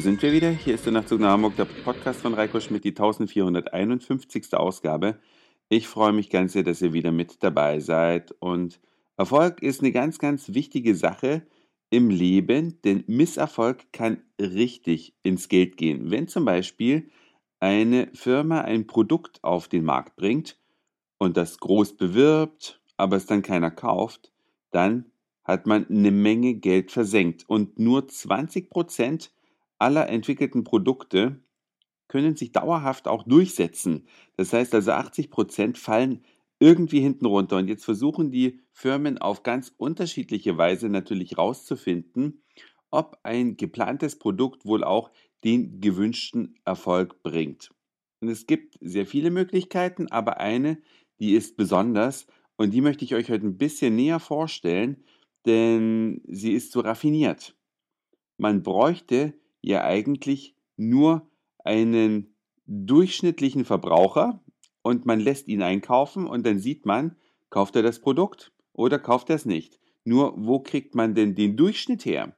Sind wir wieder. Hier ist der Nachtzug nach Hamburg, der Podcast von Reiko Schmidt, die 1451. Ausgabe. Ich freue mich ganz sehr, dass ihr wieder mit dabei seid. Und Erfolg ist eine ganz, ganz wichtige Sache im Leben, denn Misserfolg kann richtig ins Geld gehen. Wenn zum Beispiel eine Firma ein Produkt auf den Markt bringt und das groß bewirbt, aber es dann keiner kauft, dann hat man eine Menge Geld versenkt und nur 20 Prozent aller entwickelten Produkte können sich dauerhaft auch durchsetzen. Das heißt also 80 Prozent fallen irgendwie hinten runter. Und jetzt versuchen die Firmen auf ganz unterschiedliche Weise natürlich rauszufinden, ob ein geplantes Produkt wohl auch den gewünschten Erfolg bringt. Und es gibt sehr viele Möglichkeiten, aber eine, die ist besonders und die möchte ich euch heute ein bisschen näher vorstellen, denn sie ist so raffiniert. Man bräuchte ja eigentlich nur einen durchschnittlichen Verbraucher und man lässt ihn einkaufen und dann sieht man, kauft er das Produkt oder kauft er es nicht. Nur wo kriegt man denn den Durchschnitt her?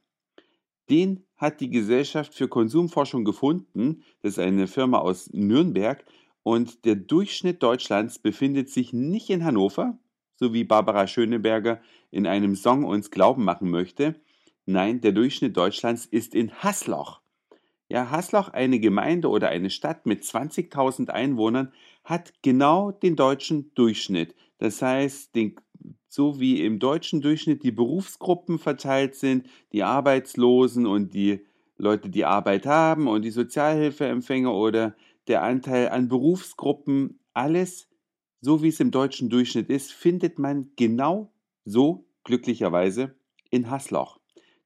Den hat die Gesellschaft für Konsumforschung gefunden. Das ist eine Firma aus Nürnberg. Und der Durchschnitt Deutschlands befindet sich nicht in Hannover, so wie Barbara Schöneberger in einem Song uns glauben machen möchte. Nein, der Durchschnitt Deutschlands ist in Hasloch. Ja, Hasloch, eine Gemeinde oder eine Stadt mit 20.000 Einwohnern, hat genau den deutschen Durchschnitt. Das heißt, den, so wie im deutschen Durchschnitt die Berufsgruppen verteilt sind, die Arbeitslosen und die Leute, die Arbeit haben und die Sozialhilfeempfänger oder der Anteil an Berufsgruppen, alles so wie es im deutschen Durchschnitt ist, findet man genau so glücklicherweise in Hasloch.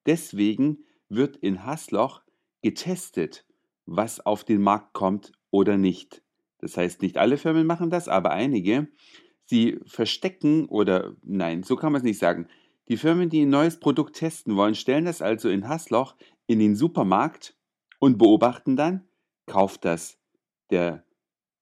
Deswegen wird in Hasloch getestet, was auf den Markt kommt oder nicht. Das heißt, nicht alle Firmen machen das, aber einige. Sie verstecken oder nein, so kann man es nicht sagen. Die Firmen, die ein neues Produkt testen wollen, stellen das also in Hasloch in den Supermarkt und beobachten dann, kauft das der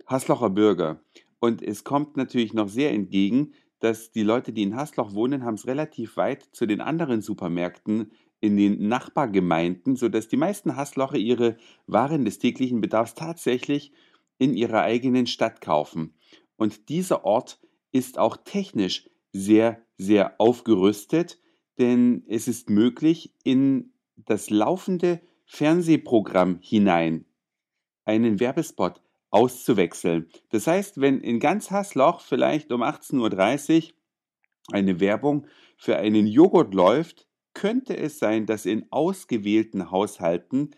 Haslocher Bürger. Und es kommt natürlich noch sehr entgegen, dass die Leute, die in Hasloch wohnen, haben es relativ weit zu den anderen Supermärkten in den Nachbargemeinden, sodass die meisten Haslocher ihre Waren des täglichen Bedarfs tatsächlich in ihrer eigenen Stadt kaufen. Und dieser Ort ist auch technisch sehr, sehr aufgerüstet, denn es ist möglich, in das laufende Fernsehprogramm hinein einen Werbespot auszuwechseln. Das heißt, wenn in ganz Hassloch vielleicht um 18.30 Uhr eine Werbung für einen Joghurt läuft, könnte es sein, dass in ausgewählten Haushalten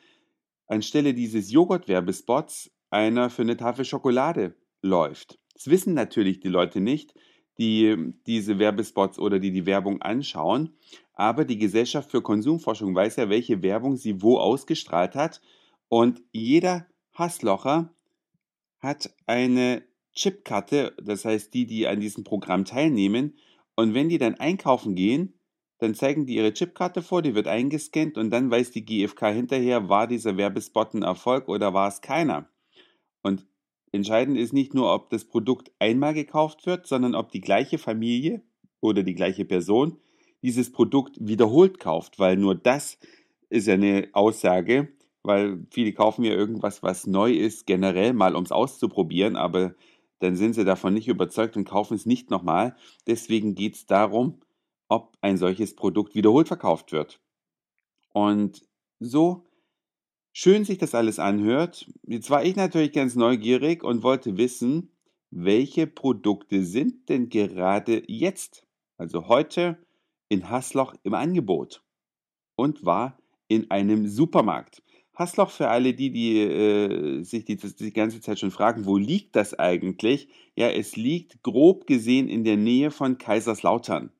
anstelle dieses Joghurt-Werbespots einer für eine Tafel Schokolade läuft. Das wissen natürlich die Leute nicht, die diese Werbespots oder die die Werbung anschauen. Aber die Gesellschaft für Konsumforschung weiß ja, welche Werbung sie wo ausgestrahlt hat. Und jeder Hasslocher hat eine Chipkarte, das heißt die, die an diesem Programm teilnehmen. Und wenn die dann einkaufen gehen, dann zeigen die ihre Chipkarte vor, die wird eingescannt und dann weiß die GfK hinterher, war dieser Werbespot ein Erfolg oder war es keiner. Und entscheidend ist nicht nur, ob das Produkt einmal gekauft wird, sondern ob die gleiche Familie oder die gleiche Person dieses Produkt wiederholt kauft, weil nur das ist ja eine Aussage, weil viele kaufen ja irgendwas, was neu ist, generell mal, um es auszuprobieren, aber dann sind sie davon nicht überzeugt und kaufen es nicht nochmal. Deswegen geht es darum, ob ein solches Produkt wiederholt verkauft wird. Und so schön sich das alles anhört, jetzt war ich natürlich ganz neugierig und wollte wissen, welche Produkte sind denn gerade jetzt, also heute, in Hasloch im Angebot und war in einem Supermarkt. Hassloch für alle die, die äh, sich die, die ganze Zeit schon fragen, wo liegt das eigentlich? Ja, es liegt grob gesehen in der Nähe von Kaiserslautern.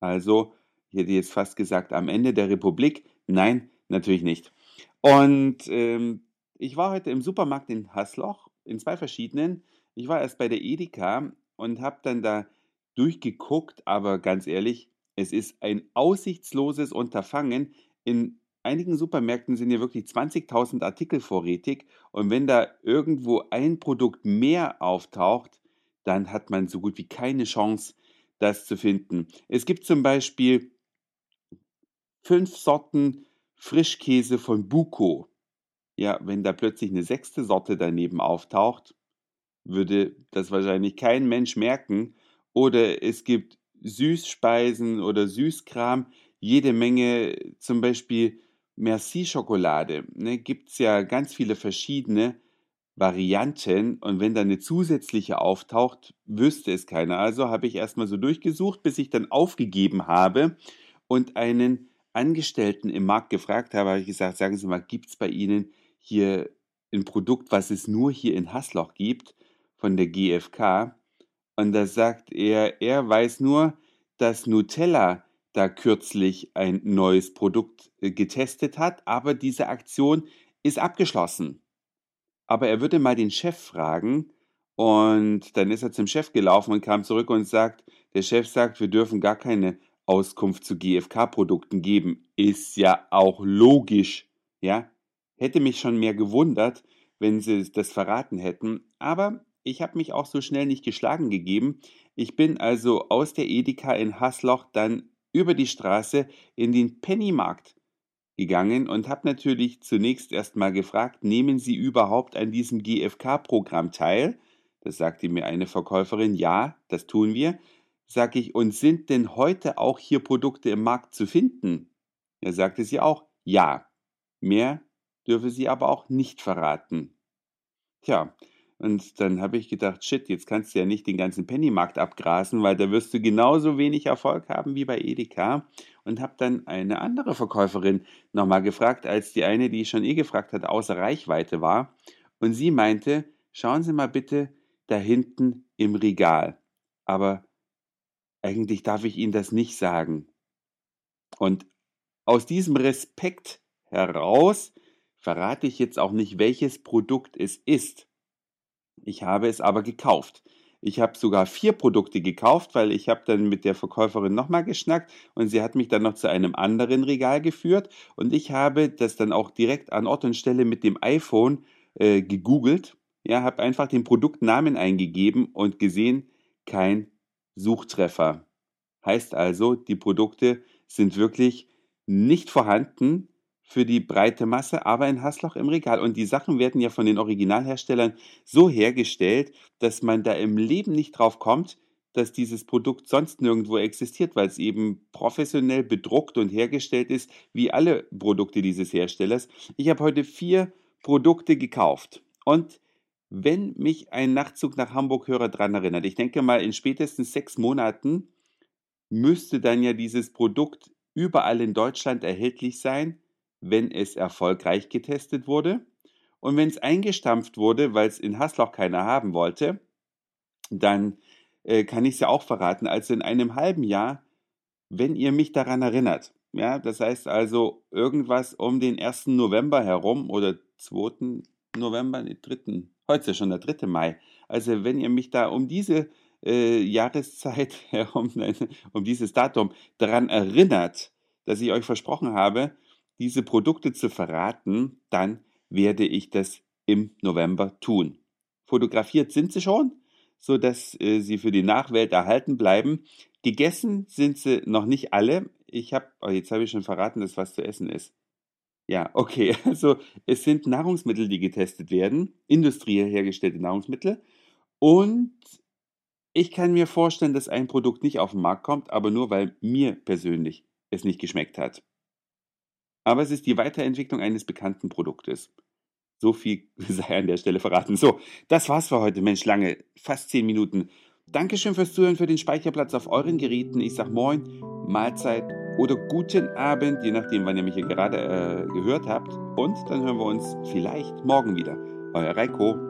Also, ich hätte jetzt fast gesagt, am Ende der Republik. Nein, natürlich nicht. Und ähm, ich war heute im Supermarkt in Hassloch, in zwei verschiedenen. Ich war erst bei der Edeka und habe dann da durchgeguckt, aber ganz ehrlich, es ist ein aussichtsloses Unterfangen. In einigen Supermärkten sind ja wirklich 20.000 Artikel vorrätig und wenn da irgendwo ein Produkt mehr auftaucht, dann hat man so gut wie keine Chance, das zu finden. Es gibt zum Beispiel fünf Sorten Frischkäse von Buko. Ja, wenn da plötzlich eine sechste Sorte daneben auftaucht, würde das wahrscheinlich kein Mensch merken. Oder es gibt Süßspeisen oder Süßkram, jede Menge, zum Beispiel Merci-Schokolade. Ne, Gibt es ja ganz viele verschiedene Varianten und wenn da eine zusätzliche auftaucht, wüsste es keiner. Also habe ich erstmal so durchgesucht, bis ich dann aufgegeben habe und einen Angestellten im Markt gefragt habe, habe ich gesagt, sagen Sie mal, gibt es bei Ihnen hier ein Produkt, was es nur hier in Hasloch gibt, von der GfK? Und da sagt er, er weiß nur, dass Nutella da kürzlich ein neues Produkt äh, getestet hat, aber diese Aktion ist abgeschlossen. Aber er würde mal den Chef fragen und dann ist er zum Chef gelaufen und kam zurück und sagt, der Chef sagt, wir dürfen gar keine Auskunft zu GFK-Produkten geben. Ist ja auch logisch, ja. Hätte mich schon mehr gewundert, wenn sie das verraten hätten, aber ich habe mich auch so schnell nicht geschlagen gegeben. Ich bin also aus der Edeka in Hasloch dann über die Straße in den Pennymarkt gegangen und habe natürlich zunächst erstmal gefragt, nehmen Sie überhaupt an diesem GFK-Programm teil? Das sagte mir eine Verkäuferin, ja, das tun wir. Sag ich, und sind denn heute auch hier Produkte im Markt zu finden? Er sagte sie auch, ja. Mehr dürfe sie aber auch nicht verraten. Tja, und dann habe ich gedacht, shit, jetzt kannst du ja nicht den ganzen Pennymarkt abgrasen, weil da wirst du genauso wenig Erfolg haben wie bei Edeka. Und habe dann eine andere Verkäuferin nochmal gefragt, als die eine, die ich schon eh gefragt hatte, außer Reichweite war. Und sie meinte, schauen Sie mal bitte da hinten im Regal. Aber eigentlich darf ich Ihnen das nicht sagen. Und aus diesem Respekt heraus verrate ich jetzt auch nicht, welches Produkt es ist. Ich habe es aber gekauft. Ich habe sogar vier Produkte gekauft, weil ich habe dann mit der Verkäuferin nochmal geschnackt und sie hat mich dann noch zu einem anderen Regal geführt und ich habe das dann auch direkt an Ort und Stelle mit dem iPhone äh, gegoogelt. Ja, habe einfach den Produktnamen eingegeben und gesehen, kein Suchtreffer. Heißt also, die Produkte sind wirklich nicht vorhanden für die breite Masse, aber in Hassloch im Regal. Und die Sachen werden ja von den Originalherstellern so hergestellt, dass man da im Leben nicht drauf kommt, dass dieses Produkt sonst nirgendwo existiert, weil es eben professionell bedruckt und hergestellt ist, wie alle Produkte dieses Herstellers. Ich habe heute vier Produkte gekauft und wenn mich ein Nachtzug nach Hamburg-Hörer dran erinnert, ich denke mal, in spätestens sechs Monaten müsste dann ja dieses Produkt überall in Deutschland erhältlich sein wenn es erfolgreich getestet wurde. Und wenn es eingestampft wurde, weil es in Hassloch keiner haben wollte, dann äh, kann ich es ja auch verraten, also in einem halben Jahr, wenn ihr mich daran erinnert. Ja, das heißt also irgendwas um den 1. November herum oder 2. November, nee, 3. Heute ist ja schon der 3. Mai. Also wenn ihr mich da um diese äh, Jahreszeit herum, um dieses Datum daran erinnert, dass ich euch versprochen habe, diese Produkte zu verraten, dann werde ich das im November tun. Fotografiert sind sie schon, so dass äh, sie für die Nachwelt erhalten bleiben. Gegessen sind sie noch nicht alle. Ich habe, oh, jetzt habe ich schon verraten, dass was zu essen ist. Ja, okay. Also es sind Nahrungsmittel, die getestet werden, industriell hergestellte Nahrungsmittel. Und ich kann mir vorstellen, dass ein Produkt nicht auf den Markt kommt, aber nur weil mir persönlich es nicht geschmeckt hat aber es ist die Weiterentwicklung eines bekannten Produktes. So viel sei an der Stelle verraten. So, das war's für heute. Mensch, lange, fast zehn Minuten. Dankeschön fürs Zuhören, für den Speicherplatz auf euren Geräten. Ich sag Moin, Mahlzeit oder guten Abend, je nachdem, wann ihr mich hier gerade äh, gehört habt. Und dann hören wir uns vielleicht morgen wieder. Euer Reiko.